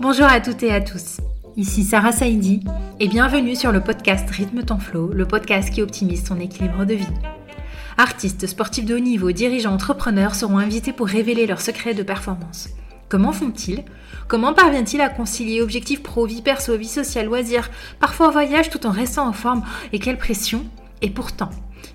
Bonjour à toutes et à tous. Ici Sarah Saidi et bienvenue sur le podcast Rythme ton flow, le podcast qui optimise ton équilibre de vie. Artistes, sportifs de haut niveau, dirigeants, entrepreneurs seront invités pour révéler leurs secrets de performance. Comment font-ils? Comment parviennent-ils à concilier objectifs pro, vie perso, vie sociale, loisirs, parfois voyage tout en restant en forme? Et quelle pression? Et pourtant,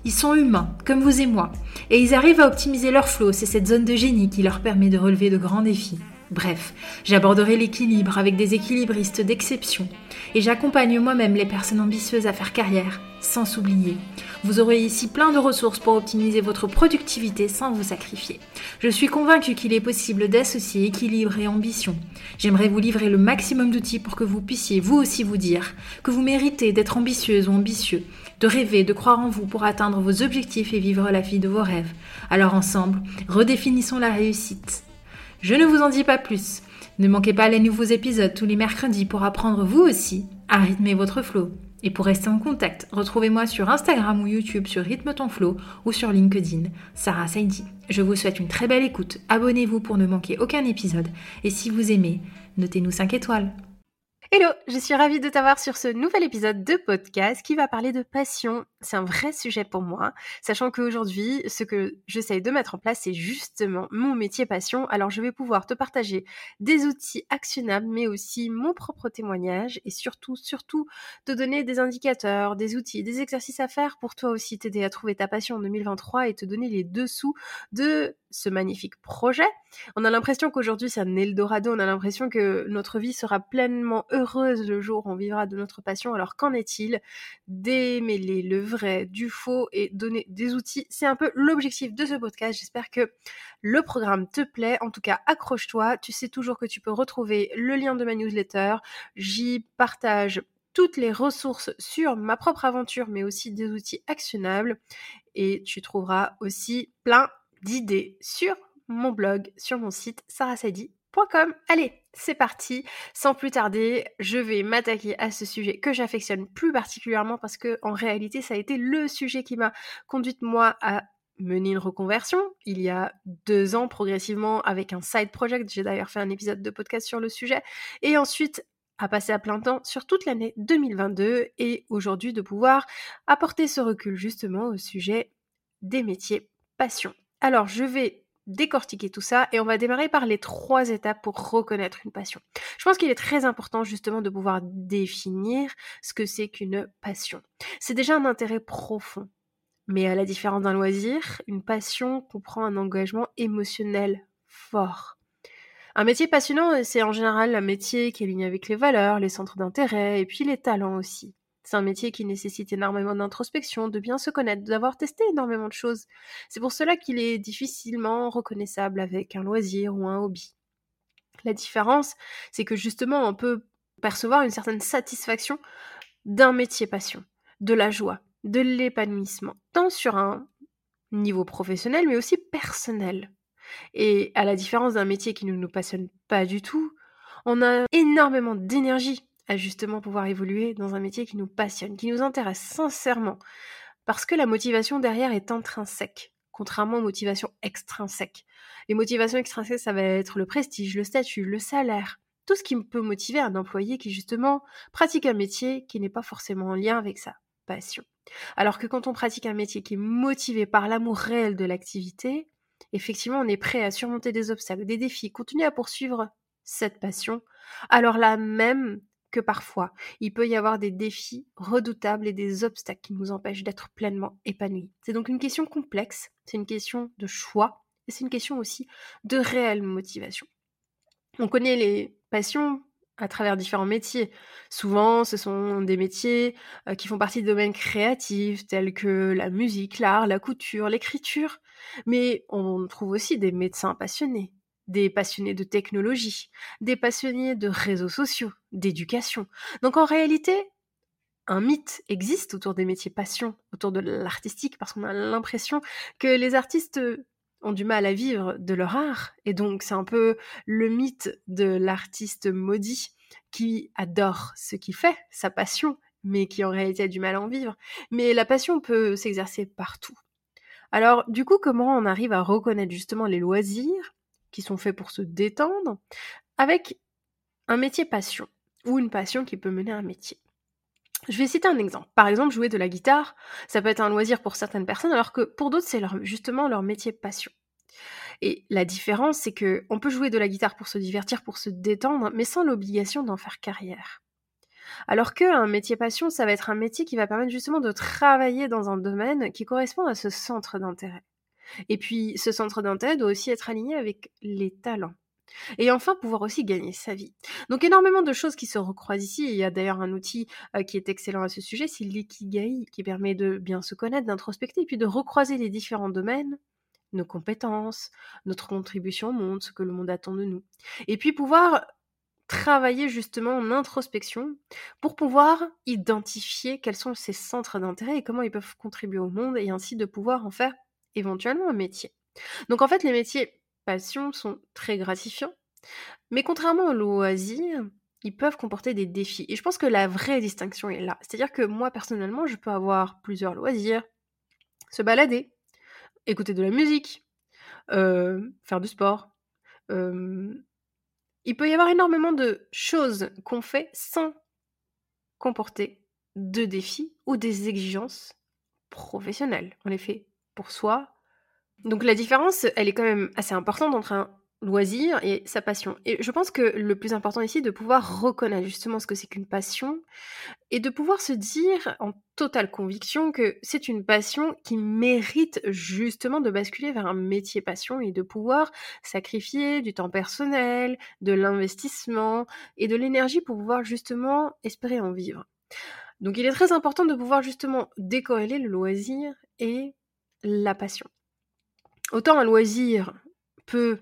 ils sont humains, comme vous et moi, et ils arrivent à optimiser leur flow, c'est cette zone de génie qui leur permet de relever de grands défis. Bref, j'aborderai l'équilibre avec des équilibristes d'exception et j'accompagne moi-même les personnes ambitieuses à faire carrière sans s'oublier. Vous aurez ici plein de ressources pour optimiser votre productivité sans vous sacrifier. Je suis convaincue qu'il est possible d'associer équilibre et ambition. J'aimerais vous livrer le maximum d'outils pour que vous puissiez vous aussi vous dire que vous méritez d'être ambitieuse ou ambitieux, de rêver, de croire en vous pour atteindre vos objectifs et vivre la vie de vos rêves. Alors ensemble, redéfinissons la réussite. Je ne vous en dis pas plus. Ne manquez pas les nouveaux épisodes tous les mercredis pour apprendre vous aussi à rythmer votre flow. Et pour rester en contact, retrouvez-moi sur Instagram ou YouTube sur Rythme ton flow ou sur LinkedIn, Sarah Saidi. Je vous souhaite une très belle écoute, abonnez-vous pour ne manquer aucun épisode et si vous aimez, notez-nous 5 étoiles. Hello, je suis ravie de t'avoir sur ce nouvel épisode de podcast qui va parler de passion. C'est un vrai sujet pour moi, sachant qu'aujourd'hui, ce que j'essaye de mettre en place, c'est justement mon métier passion. Alors, je vais pouvoir te partager des outils actionnables, mais aussi mon propre témoignage et surtout, surtout, te donner des indicateurs, des outils, des exercices à faire pour toi aussi t'aider à trouver ta passion en 2023 et te donner les dessous de ce magnifique projet. On a l'impression qu'aujourd'hui c'est un Eldorado, on a l'impression que notre vie sera pleinement heureuse le jour où on vivra de notre passion. Alors qu'en est-il? Démêler le vrai du faux et donner des outils, c'est un peu l'objectif de ce podcast. J'espère que le programme te plaît. En tout cas, accroche-toi. Tu sais toujours que tu peux retrouver le lien de ma newsletter. J'y partage toutes les ressources sur ma propre aventure, mais aussi des outils actionnables. Et tu trouveras aussi plein d'idées sur mon blog, sur mon site sarasadi.com. Allez, c'est parti. Sans plus tarder, je vais m'attaquer à ce sujet que j'affectionne plus particulièrement parce que en réalité, ça a été le sujet qui m'a conduite moi à mener une reconversion il y a deux ans progressivement avec un side project. J'ai d'ailleurs fait un épisode de podcast sur le sujet. Et ensuite, à passer à plein temps sur toute l'année 2022 et aujourd'hui de pouvoir apporter ce recul justement au sujet des métiers passion. Alors, je vais décortiquer tout ça et on va démarrer par les trois étapes pour reconnaître une passion. Je pense qu'il est très important justement de pouvoir définir ce que c'est qu'une passion. C'est déjà un intérêt profond. Mais à la différence d'un loisir, une passion comprend un engagement émotionnel fort. Un métier passionnant, c'est en général un métier qui est lié avec les valeurs, les centres d'intérêt et puis les talents aussi. C'est un métier qui nécessite énormément d'introspection, de bien se connaître, d'avoir testé énormément de choses. C'est pour cela qu'il est difficilement reconnaissable avec un loisir ou un hobby. La différence, c'est que justement, on peut percevoir une certaine satisfaction d'un métier passion, de la joie, de l'épanouissement, tant sur un niveau professionnel, mais aussi personnel. Et à la différence d'un métier qui ne nous passionne pas du tout, on a énormément d'énergie à justement pouvoir évoluer dans un métier qui nous passionne, qui nous intéresse sincèrement. Parce que la motivation derrière est intrinsèque, contrairement aux motivations extrinsèques. Les motivations extrinsèques, ça va être le prestige, le statut, le salaire, tout ce qui peut motiver un employé qui justement pratique un métier qui n'est pas forcément en lien avec sa passion. Alors que quand on pratique un métier qui est motivé par l'amour réel de l'activité, effectivement on est prêt à surmonter des obstacles, des défis, continuer à poursuivre cette passion, alors là même que parfois il peut y avoir des défis redoutables et des obstacles qui nous empêchent d'être pleinement épanouis. C'est donc une question complexe, c'est une question de choix et c'est une question aussi de réelle motivation. On connaît les passions à travers différents métiers. Souvent, ce sont des métiers euh, qui font partie de domaines créatifs tels que la musique, l'art, la couture, l'écriture. Mais on trouve aussi des médecins passionnés, des passionnés de technologie, des passionnés de réseaux sociaux, d'éducation. Donc en réalité, un mythe existe autour des métiers passion, autour de l'artistique, parce qu'on a l'impression que les artistes ont du mal à vivre de leur art, et donc c'est un peu le mythe de l'artiste maudit qui adore ce qu'il fait, sa passion, mais qui en réalité a du mal à en vivre. Mais la passion peut s'exercer partout. Alors du coup, comment on arrive à reconnaître justement les loisirs qui sont faits pour se détendre, avec un métier passion ou une passion qui peut mener à un métier. Je vais citer un exemple. Par exemple, jouer de la guitare, ça peut être un loisir pour certaines personnes, alors que pour d'autres, c'est justement leur métier passion. Et la différence, c'est que on peut jouer de la guitare pour se divertir, pour se détendre, mais sans l'obligation d'en faire carrière. Alors qu'un métier passion, ça va être un métier qui va permettre justement de travailler dans un domaine qui correspond à ce centre d'intérêt. Et puis, ce centre d'intérêt doit aussi être aligné avec les talents. Et enfin, pouvoir aussi gagner sa vie. Donc énormément de choses qui se recroisent ici. il y a d'ailleurs un outil euh, qui est excellent à ce sujet, c'est l'ikigai, qui permet de bien se connaître, d'introspecter, et puis de recroiser les différents domaines, nos compétences, notre contribution au monde, ce que le monde attend de nous. Et puis pouvoir travailler justement en introspection pour pouvoir identifier quels sont ces centres d'intérêt et comment ils peuvent contribuer au monde et ainsi de pouvoir en faire éventuellement un métier. Donc en fait, les métiers passion sont très gratifiants, mais contrairement aux loisirs, ils peuvent comporter des défis. Et je pense que la vraie distinction est là. C'est-à-dire que moi, personnellement, je peux avoir plusieurs loisirs, se balader, écouter de la musique, euh, faire du sport. Euh, il peut y avoir énormément de choses qu'on fait sans comporter de défis ou des exigences professionnelles. On les fait pour soi. Donc la différence, elle est quand même assez importante entre un loisir et sa passion. Et je pense que le plus important ici, de pouvoir reconnaître justement ce que c'est qu'une passion et de pouvoir se dire en totale conviction que c'est une passion qui mérite justement de basculer vers un métier passion et de pouvoir sacrifier du temps personnel, de l'investissement et de l'énergie pour pouvoir justement espérer en vivre. Donc il est très important de pouvoir justement décorréler le loisir et la passion. Autant un loisir peut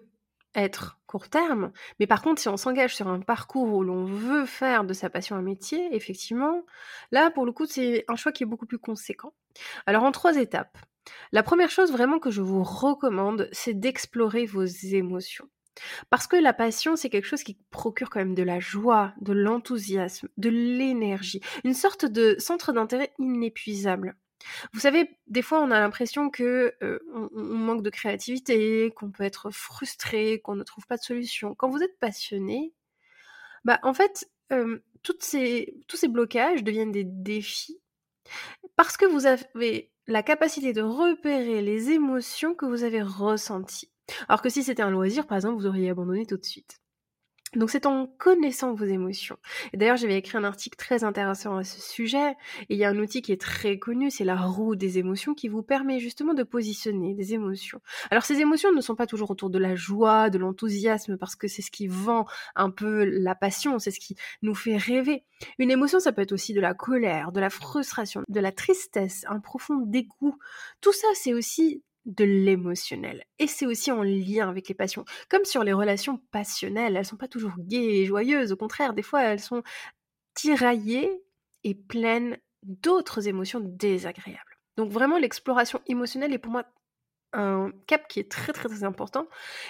être court terme, mais par contre, si on s'engage sur un parcours où l'on veut faire de sa passion un métier, effectivement, là, pour le coup, c'est un choix qui est beaucoup plus conséquent. Alors, en trois étapes. La première chose vraiment que je vous recommande, c'est d'explorer vos émotions. Parce que la passion, c'est quelque chose qui procure quand même de la joie, de l'enthousiasme, de l'énergie, une sorte de centre d'intérêt inépuisable. Vous savez, des fois, on a l'impression que on, manque de créativité, qu'on peut être frustré, qu'on ne trouve pas de solution. Quand vous êtes passionné, bah en fait, ces, tous ces blocages deviennent des défis parce que vous avez la capacité de repérer les émotions que vous avez ressenties. Alors que si c'était un loisir, par exemple, vous auriez abandonné tout de suite. Donc c'est en connaissant vos émotions. D'ailleurs, j'avais écrit un article très intéressant à ce sujet. Et il y a un outil qui est très connu, c'est la roue des émotions, qui vous permet justement de positionner des émotions. Alors ces émotions ne sont pas toujours autour de la joie, de l'enthousiasme, parce que c'est ce qui vend un peu la passion, c'est ce qui nous fait rêver. Une émotion, ça peut être aussi de la colère, de la frustration, de la tristesse, un profond dégoût. Tout ça, c'est aussi de l'émotionnel. Et c'est aussi en lien avec les passions. Comme sur les relations passionnelles, elles sont pas toujours gaies et joyeuses, au contraire, des fois elles sont tiraillées et pleines d'autres émotions désagréables. Donc vraiment l'exploration émotionnelle est pour moi un cap qui est très très très important.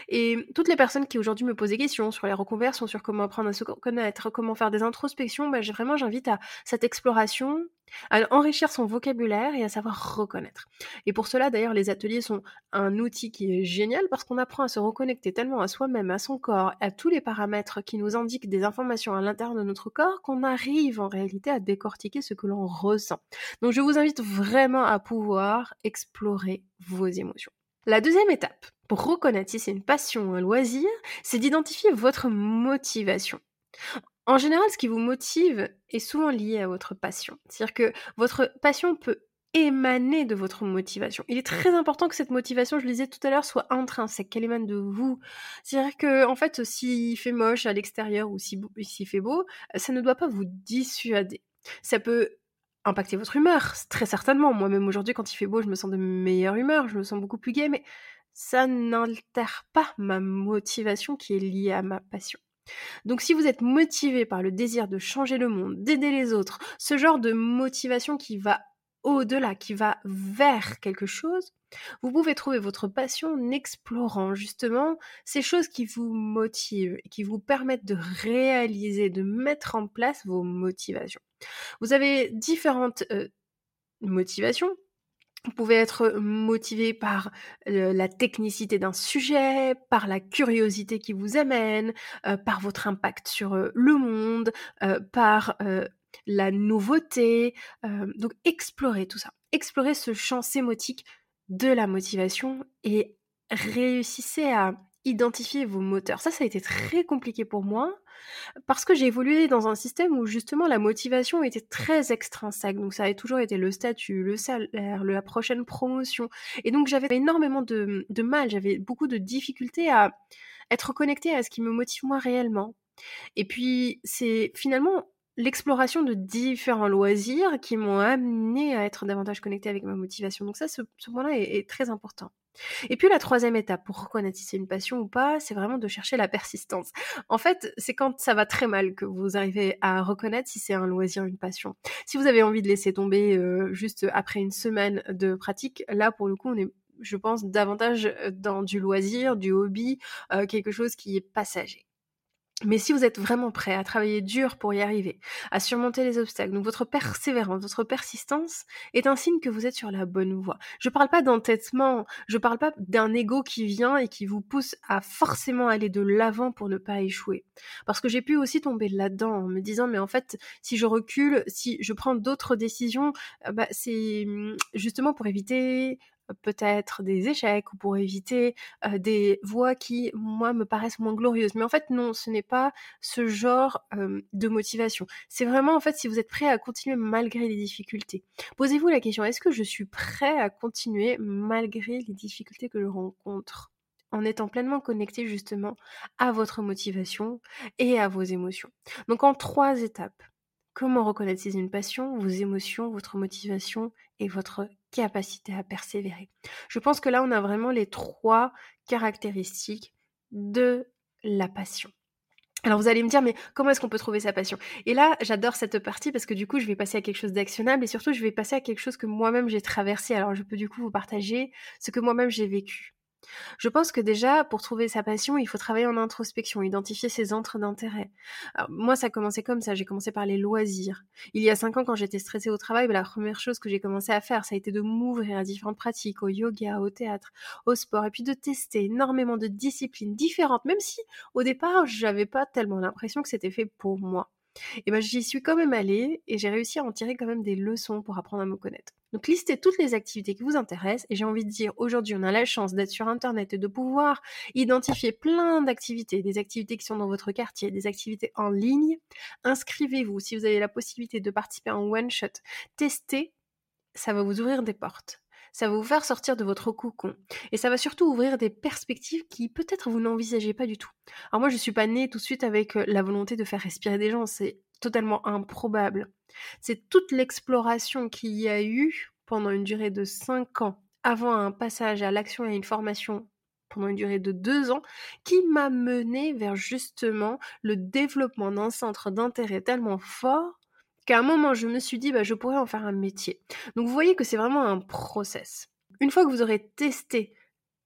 Et toutes les personnes qui aujourd'hui me posent des questions sur les reconversions, sur comment apprendre à se connaître, comment faire des introspections, bah, vraiment j'invite à cette exploration, à enrichir son vocabulaire et à savoir reconnaître. Et pour cela d'ailleurs les ateliers sont un outil qui est génial parce qu'on apprend à se reconnecter tellement à soi-même, à son corps, à tous les paramètres qui nous indiquent des informations à l'intérieur de notre corps qu'on arrive en réalité à décortiquer ce que l'on ressent. Donc je vous invite vraiment à pouvoir explorer vos émotions. La deuxième étape, pour reconnaître si c'est une passion ou un loisir, c'est d'identifier votre motivation. En général, ce qui vous motive est souvent lié à votre passion. C'est-à-dire que votre passion peut émaner de votre motivation. Il est très important que cette motivation, je le disais tout à l'heure, soit intrinsèque, qu'elle émane de vous. C'est-à-dire que, en fait, s'il fait moche à l'extérieur ou s'il fait beau, ça ne doit pas vous dissuader. Ça peut impacter votre humeur, très certainement. Moi-même aujourd'hui, quand il fait beau, je me sens de meilleure humeur, je me sens beaucoup plus gaie, mais ça n'altère pas ma motivation qui est liée à ma passion. Donc si vous êtes motivé par le désir de changer le monde, d'aider les autres, ce genre de motivation qui va au-delà, qui va vers quelque chose, vous pouvez trouver votre passion en explorant justement ces choses qui vous motivent, qui vous permettent de réaliser, de mettre en place vos motivations. Vous avez différentes euh, motivations. Vous pouvez être motivé par la technicité d'un sujet, par la curiosité qui vous amène, par votre impact sur le monde, par la nouveauté. donc explorez tout ça. Explorez ce champ sémotique de la motivation et réussissez à identifier vos moteurs. Ça, ça a été très compliqué pour moi parce que j'ai évolué dans un système où justement la motivation était très extrinsèque. Donc ça avait toujours été le statut, le salaire, la prochaine promotion. Et donc j'avais énormément de, de mal, j'avais beaucoup de difficultés à être connectée à ce qui me motive moi réellement. Et puis c'est finalement l'exploration de différents loisirs qui m'ont amené à être davantage connectée avec ma motivation. Donc ça, ce, point-là est, très important. Et puis la troisième étape pour reconnaître si c'est une passion ou pas, c'est vraiment de chercher la persistance. En fait, c'est quand ça va très mal que vous arrivez à reconnaître si c'est un loisir, une passion. Si vous avez envie de laisser tomber euh, juste après une semaine de pratique, là pour le coup, on est je pense davantage dans du loisir, du hobby, euh, quelque chose qui est passager. Mais si vous êtes vraiment prêt à travailler dur pour y arriver, à surmonter les obstacles, donc votre persévérance, votre persistance est un signe que vous êtes sur la bonne voie. Je parle pas d'entêtement, je parle pas d'un ego qui vient et qui vous pousse à forcément aller de l'avant pour ne pas échouer. Parce que j'ai pu aussi tomber là-dedans en me disant mais en fait si je recule, si je prends d'autres décisions, euh, bah, c'est mmh, justement pour éviter peut-être des échecs ou pour éviter des voies qui, moi, me paraissent moins glorieuses. Mais en fait, non, ce n'est pas ce genre de motivation. C'est vraiment, en fait, si vous êtes prêt à continuer malgré les difficultés. Posez-vous la question, est-ce que je suis prêt à continuer malgré les difficultés que je rencontre en étant pleinement connecté justement à votre motivation et à vos émotions? Donc en trois étapes. Comment reconnaître une passion, vos émotions, votre motivation et votre capacité à persévérer. Je pense que là, on a vraiment les trois caractéristiques de la passion. Alors vous allez me dire, mais comment est-ce qu'on peut trouver sa passion? Et là, j'adore cette partie parce que du coup, je vais passer à quelque chose d'actionnable et surtout, je vais passer à quelque chose que moi-même j'ai traversé. Alors je peux du coup vous partager ce que moi-même j'ai vécu. Je pense que déjà, pour trouver sa passion, il faut travailler en introspection, identifier ses centres d'intérêt. Moi, ça a commencé comme ça. J'ai commencé par les loisirs. Il y a cinq ans, quand j'étais stressée au travail, bah, la première chose que j'ai commencé à faire, ça a été de m'ouvrir à différentes pratiques, au yoga, au théâtre, au sport, et puis de tester énormément de disciplines différentes, même si au départ, j'avais pas tellement l'impression que c'était fait pour moi. Et ben j'y suis quand même allée et j'ai réussi à en tirer quand même des leçons pour apprendre à me connaître. Donc listez toutes les activités qui vous intéressent et j'ai envie de dire aujourd'hui on a la chance d'être sur internet et de pouvoir identifier plein d'activités, des activités qui sont dans votre quartier, des activités en ligne. Inscrivez-vous si vous avez la possibilité de participer en one shot. Testez, ça va vous ouvrir des portes ça va vous faire sortir de votre cocon. Et ça va surtout ouvrir des perspectives qui peut-être vous n'envisagez pas du tout. Alors moi, je suis pas née tout de suite avec euh, la volonté de faire respirer des gens, totalement improbable. C'est toute l'exploration qu'il y a eu pendant une durée de 5 ans avant un passage à l'action et à une formation pendant une durée de 2 ans qui m'a mené vers justement le développement d'un centre d'intérêt tellement fort qu'à un moment, je me suis dit, bah, je pourrais en faire un métier. Donc, vous voyez que c'est vraiment un process. Une fois que vous aurez testé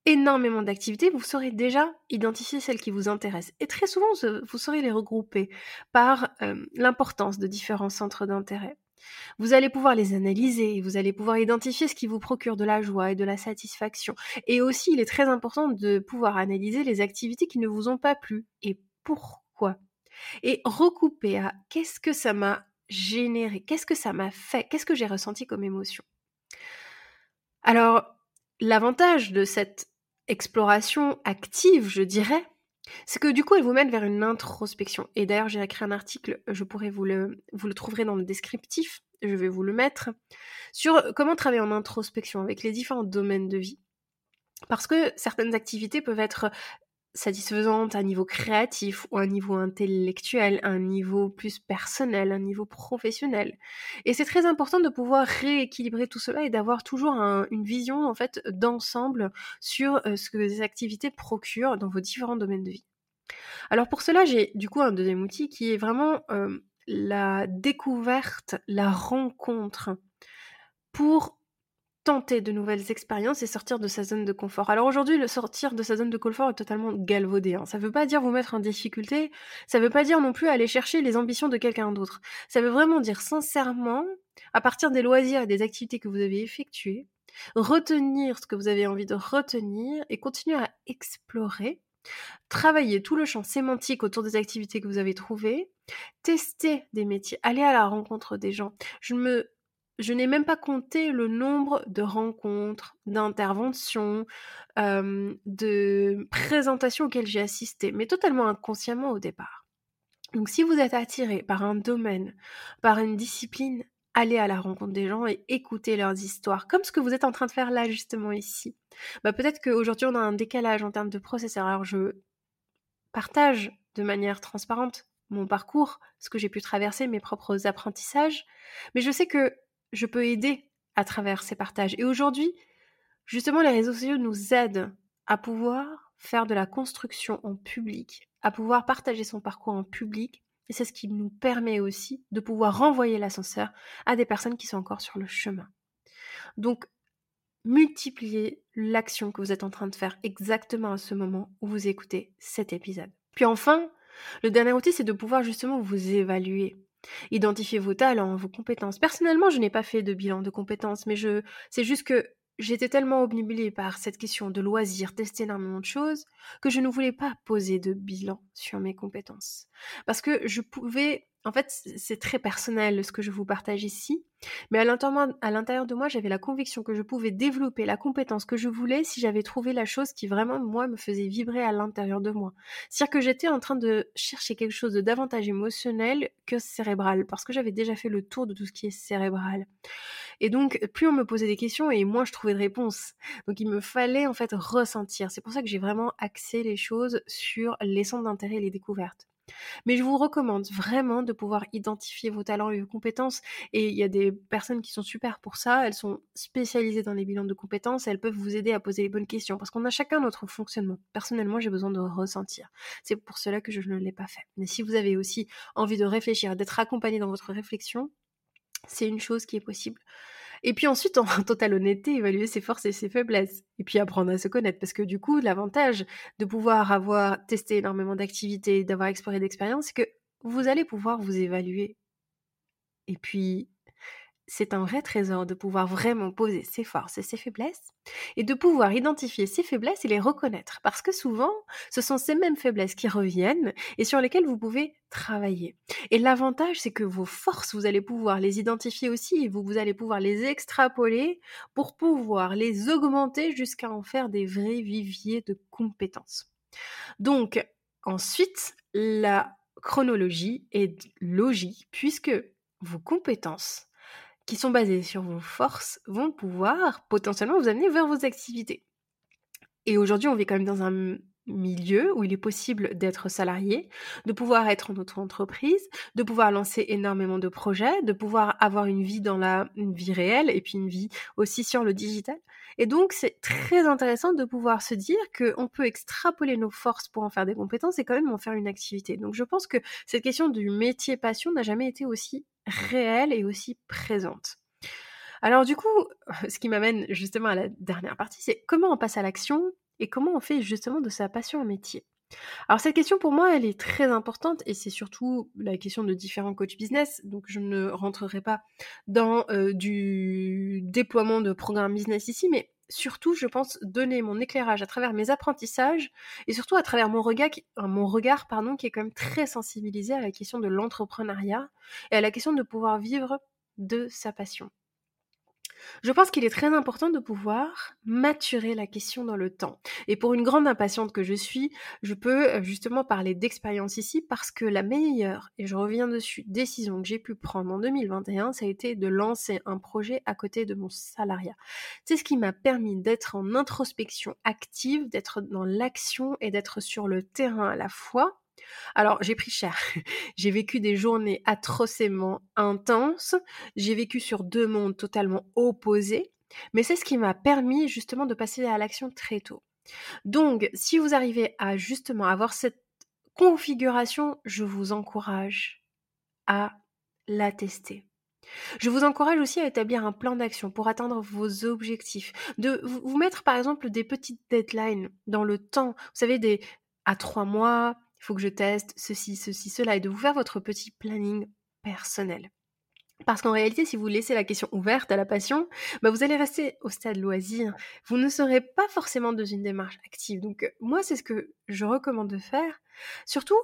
énormément d'activités, vous saurez déjà identifier celles qui vous intéressent. Et très souvent, vous saurez les regrouper par euh, l'importance de différents centres d'intérêt. Vous allez pouvoir les analyser, vous allez pouvoir identifier ce qui vous procure de la joie et de la satisfaction. Et aussi, il est très important de pouvoir analyser les activités qui ne vous ont pas plu et pourquoi? Et recouper à qu'est-ce que ça m'a généré Qu'est-ce que ça m'a fait? Qu'est-ce que j'ai ressenti comme émotion? Alors, l'avantage de cette exploration active, je dirais, c'est que du coup, elle vous mène vers une introspection. Et d'ailleurs, j'ai écrit un article, je pourrais vous le, vous le trouverez dans le descriptif, je vais vous le mettre, sur comment travailler en introspection avec les différents domaines de vie. Parce que certaines activités peuvent être satisfaisante à niveau créatif ou à un niveau intellectuel, un niveau plus personnel, un niveau professionnel. Et c'est très important de pouvoir rééquilibrer tout cela et d'avoir toujours une vision en fait d'ensemble sur euh, ce que les activités procurent dans vos différents domaines de vie. Alors pour cela, j'ai du coup un deuxième outil qui est vraiment euh, la découverte, la rencontre pour tenter de nouvelles expériences et sortir de sa zone de confort. Alors aujourd'hui, le sortir de sa zone de confort est totalement galvaudé. Hein. Ça veut pas dire vous mettre en difficulté, ça veut pas dire non plus aller chercher les ambitions de quelqu'un d'autre. Ça veut vraiment dire sincèrement, à partir des loisirs et des activités que vous avez effectuées, retenir ce que vous avez envie de retenir et continuer à explorer, travailler tout le champ sémantique autour des activités que vous avez trouvées, tester des métiers, aller à la rencontre des gens. Je me je n'ai même pas compté le nombre de rencontres, d'interventions, de présentations auxquelles j'ai assisté, mais totalement inconsciemment au départ. Donc si vous êtes attiré par un domaine, par une discipline, allez à la rencontre des gens et écoutez leurs histoires, comme ce que vous êtes en train de faire là justement ici. Bah, peut-être qu'aujourd'hui on a un décalage en termes de processeur, alors je partage de manière transparente mon parcours, ce que j'ai pu traverser, mes propres apprentissages, mais je sais que je peux aider à travers ces partages. Et aujourd'hui, justement, les réseaux sociaux nous aident à pouvoir faire de la construction en public, à pouvoir partager son parcours en public. Et c'est ce qui nous permet aussi de pouvoir renvoyer l'ascenseur à des personnes qui sont encore sur le chemin. Donc, multipliez l'action que vous êtes en train de faire exactement à ce moment où vous écoutez cet épisode. Puis enfin, le dernier outil, c'est de pouvoir justement vous évaluer. Identifier vos talents, vos compétences. Personnellement, je n'ai pas fait de bilan de compétences, mais je, c'est juste que j'étais tellement obnubilée par cette question de loisir, tester énormément de choses, que je ne voulais pas poser de bilan sur mes compétences. Parce que je pouvais en fait, c'est très personnel ce que je vous partage ici, mais à l'intérieur de moi, j'avais la conviction que je pouvais développer la compétence que je voulais si j'avais trouvé la chose qui vraiment, moi, me faisait vibrer à l'intérieur de moi. C'est-à-dire que j'étais en train de chercher quelque chose de davantage émotionnel que cérébral, parce que j'avais déjà fait le tour de tout ce qui est cérébral. Et donc, plus on me posait des questions et moins je trouvais de réponses. Donc, il me fallait en fait ressentir. C'est pour ça que j'ai vraiment axé les choses sur les centres d'intérêt et les découvertes. Mais je vous recommande vraiment de pouvoir identifier vos talents et vos compétences. Et il y a des personnes qui sont super pour ça. Elles sont spécialisées dans les bilans de compétences. elles peuvent vous aider à poser les bonnes questions parce qu'on a chacun notre fonctionnement. Personnellement, j'ai besoin de ressentir. C'est pour cela que je ne l'ai pas fait. Mais si vous avez aussi envie de réfléchir, d'être accompagné dans votre réflexion, c'est une chose qui est possible. Et puis ensuite, en totale honnêteté, évaluer ses forces et ses faiblesses. Et puis apprendre à se connaître. Parce que du coup, l'avantage de pouvoir avoir testé énormément d'activités, d'avoir exploré d'expériences, c'est que vous allez pouvoir vous évaluer. Et puis, c'est un vrai trésor de pouvoir vraiment poser ses forces et ses faiblesses et de pouvoir identifier ses faiblesses et les reconnaître. Parce que souvent, ce sont ces mêmes faiblesses qui reviennent et sur lesquelles vous pouvez travailler. Et l'avantage, c'est que vos forces, vous allez pouvoir les identifier aussi et vous, allez pouvoir les extrapoler pour pouvoir les augmenter jusqu'à en faire des vrais viviers de compétences. Donc, ensuite, la chronologie est logique puisque vos compétences qui sont basées sur vos forces vont pouvoir potentiellement vous amener vers vos activités. Et aujourd'hui, on vit quand même dans un milieu où il est possible d'être salarié, de pouvoir être en auto-entreprise, de pouvoir lancer énormément de projets, de pouvoir avoir une vie dans la vie réelle et puis une vie aussi sur le digital. Et donc, c'est très intéressant de pouvoir se dire qu'on peut extrapoler nos forces pour en faire des compétences et quand même en faire une activité. Donc, je pense que cette question du métier passion n'a jamais été aussi réelle et aussi présente. Alors du coup, ce qui m'amène justement à la dernière partie, c'est comment on passe à l'action et comment on fait justement de sa passion un métier. Alors cette question pour moi, elle est très importante et c'est surtout la question de différents coachs business. Donc je ne rentrerai pas dans euh, du déploiement de programmes business ici, mais surtout, je pense donner mon éclairage à travers mes apprentissages et surtout à travers mon regard, qui, euh, mon regard pardon, qui est quand même très sensibilisé à la question de l'entrepreneuriat et à la question de pouvoir vivre de sa passion. Je pense qu'il est très important de pouvoir maturer la question dans le temps. Et pour une grande impatiente que je suis, je peux euh, justement parler d'expérience ici parce que la meilleure, et je reviens dessus, décision que j'ai pu prendre en 2021, ça a été de lancer un projet à côté de mon salariat. C'est ce qui m'a permis d'être en introspection active, d'être dans l'action et d'être sur le terrain à la fois alors, j'ai pris cher. j'ai vécu des journées atrocement intenses. J'ai vécu sur deux mondes totalement opposés. Mais c'est ce qui m'a permis justement de passer à l'action très tôt. Donc, si vous arrivez à justement avoir cette configuration, je vous encourage à la tester. Je vous encourage aussi à établir un plan d'action pour atteindre vos objectifs, de vous mettre par exemple des petites deadlines dans le temps, vous savez, des à trois mois, il faut que je teste ceci, ceci, cela, et de vous faire votre petit planning personnel. Parce qu'en réalité, si vous laissez la question ouverte à la passion, bah vous allez rester au stade loisir. Vous ne serez pas forcément dans une démarche active. Donc moi, c'est ce que je recommande de faire. Surtout,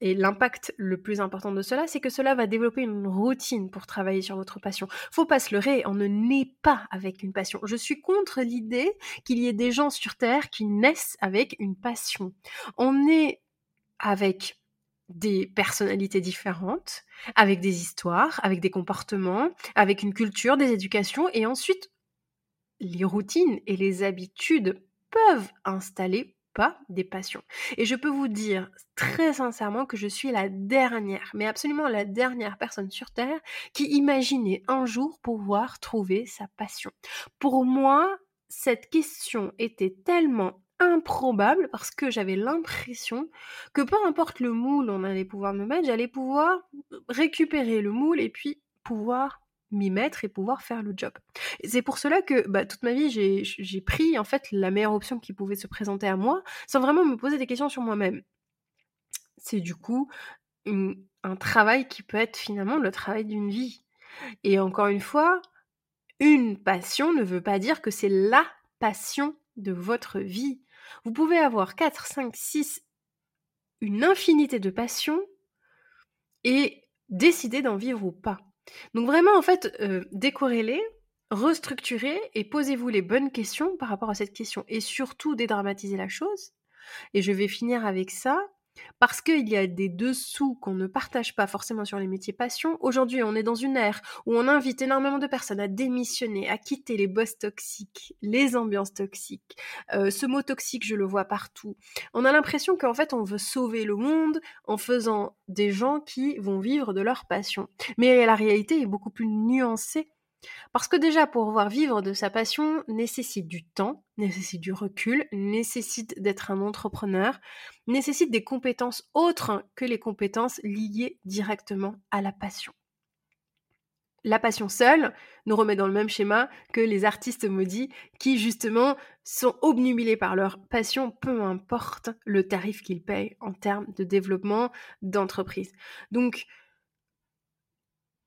et l'impact le plus important de cela, c'est que cela va développer une routine pour travailler sur votre passion. Faut pas se leurrer, on ne naît pas avec une passion. Je suis contre l'idée qu'il y ait des gens sur Terre qui naissent avec une passion. On est avec des personnalités différentes, avec des histoires, avec des comportements, avec une culture, des éducations, et ensuite les routines et les habitudes peuvent installer pas des passions. Et je peux vous dire très sincèrement que je suis la dernière, mais absolument la dernière personne sur Terre qui imaginait un jour pouvoir trouver sa passion. Pour moi, cette question était tellement improbable parce que j'avais l'impression que peu importe le moule on allait pouvoir me mettre, j'allais pouvoir récupérer le moule et puis pouvoir m'y mettre et pouvoir faire le job. C'est pour cela que bah, toute ma vie, j'ai pris en fait la meilleure option qui pouvait se présenter à moi sans vraiment me poser des questions sur moi-même. C'est du coup un travail qui peut être finalement le travail d'une vie. Et encore une fois, une passion ne veut pas dire que c'est la passion de votre vie. Vous pouvez avoir 4, 5, 6, une infinité de passions et décider d'en vivre ou pas. Donc vraiment, en fait, euh, décorrélez, restructurez et posez-vous les bonnes questions par rapport à cette question. Et surtout, dédramatiser la chose. Et je vais finir avec ça. Parce qu'il y a des dessous qu'on ne partage pas forcément sur les métiers passion. Aujourd'hui, on est dans une ère où on invite énormément de personnes à démissionner, à quitter les boss toxiques, les ambiances toxiques. Euh, ce mot toxique, je le vois partout. On a l'impression qu'en fait, on veut sauver le monde en faisant des gens qui vont vivre de leur passion. Mais la réalité est beaucoup plus nuancée parce que déjà, pour pouvoir vivre de sa passion nécessite du temps, nécessite du recul, nécessite d'être un entrepreneur, nécessite des compétences autres que les compétences liées directement à la passion. La passion seule nous remet dans le même schéma que les artistes maudits qui justement sont obnubilés par leur passion, peu importe le tarif qu'ils payent en termes de développement d'entreprise. Donc,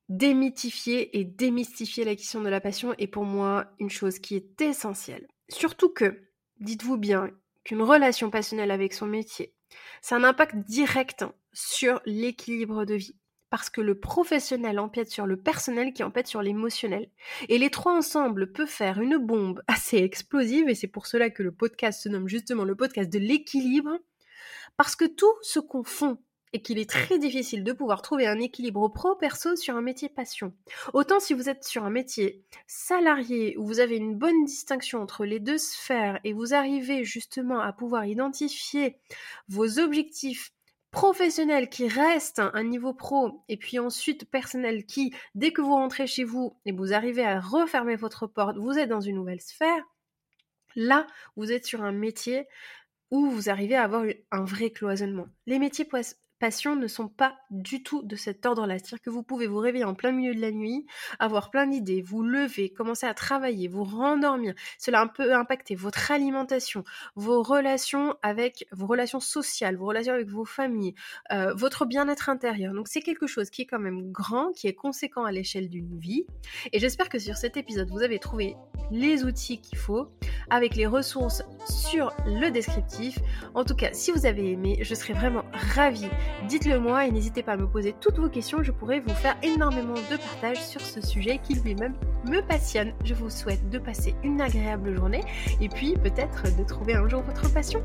démythifier et démystifier la question de la passion est pour moi une chose qui est essentielle. Surtout que, dites-vous bien, qu'une relation passionnelle avec son métier, c'est un impact direct sur l'équilibre de vie. Parce que le professionnel empiète sur le personnel qui empiète sur l'émotionnel. Et les trois ensemble peuvent faire une bombe assez explosive, et c'est pour cela que le podcast se nomme justement le podcast de l'équilibre, parce que tout se confond et qu'il est très difficile de pouvoir trouver un équilibre pro-perso sur un métier passion. Autant si vous êtes sur un métier salarié où vous avez une bonne distinction entre les deux sphères et vous arrivez justement à pouvoir identifier vos objectifs professionnels qui restent un niveau pro et puis ensuite personnel qui, dès que vous rentrez chez vous et vous arrivez à refermer votre porte, vous êtes dans une nouvelle sphère, là, vous êtes sur un métier où vous arrivez à avoir un vrai cloisonnement. Les métiers passions ne sont pas du tout de cet ordre-là. C'est-à-dire que vous pouvez vous réveiller en plein milieu de la nuit, avoir plein d'idées, vous lever, commencer à travailler, vous rendormir. Cela peut impacter votre alimentation, vos relations avec vos relations sociales, vos relations avec vos familles, euh, votre bien-être intérieur. Donc c'est quelque chose qui est quand même grand, qui est conséquent à l'échelle d'une vie. Et j'espère que sur cet épisode, vous avez trouvé les outils qu'il faut, avec les ressources sur le descriptif. En tout cas, si vous avez aimé, je serais vraiment ravie Dites-le moi et n'hésitez pas à me poser toutes vos questions, je pourrais vous faire énormément de partage sur ce sujet qui lui-même me passionne. Je vous souhaite de passer une agréable journée et puis peut-être de trouver un jour votre passion.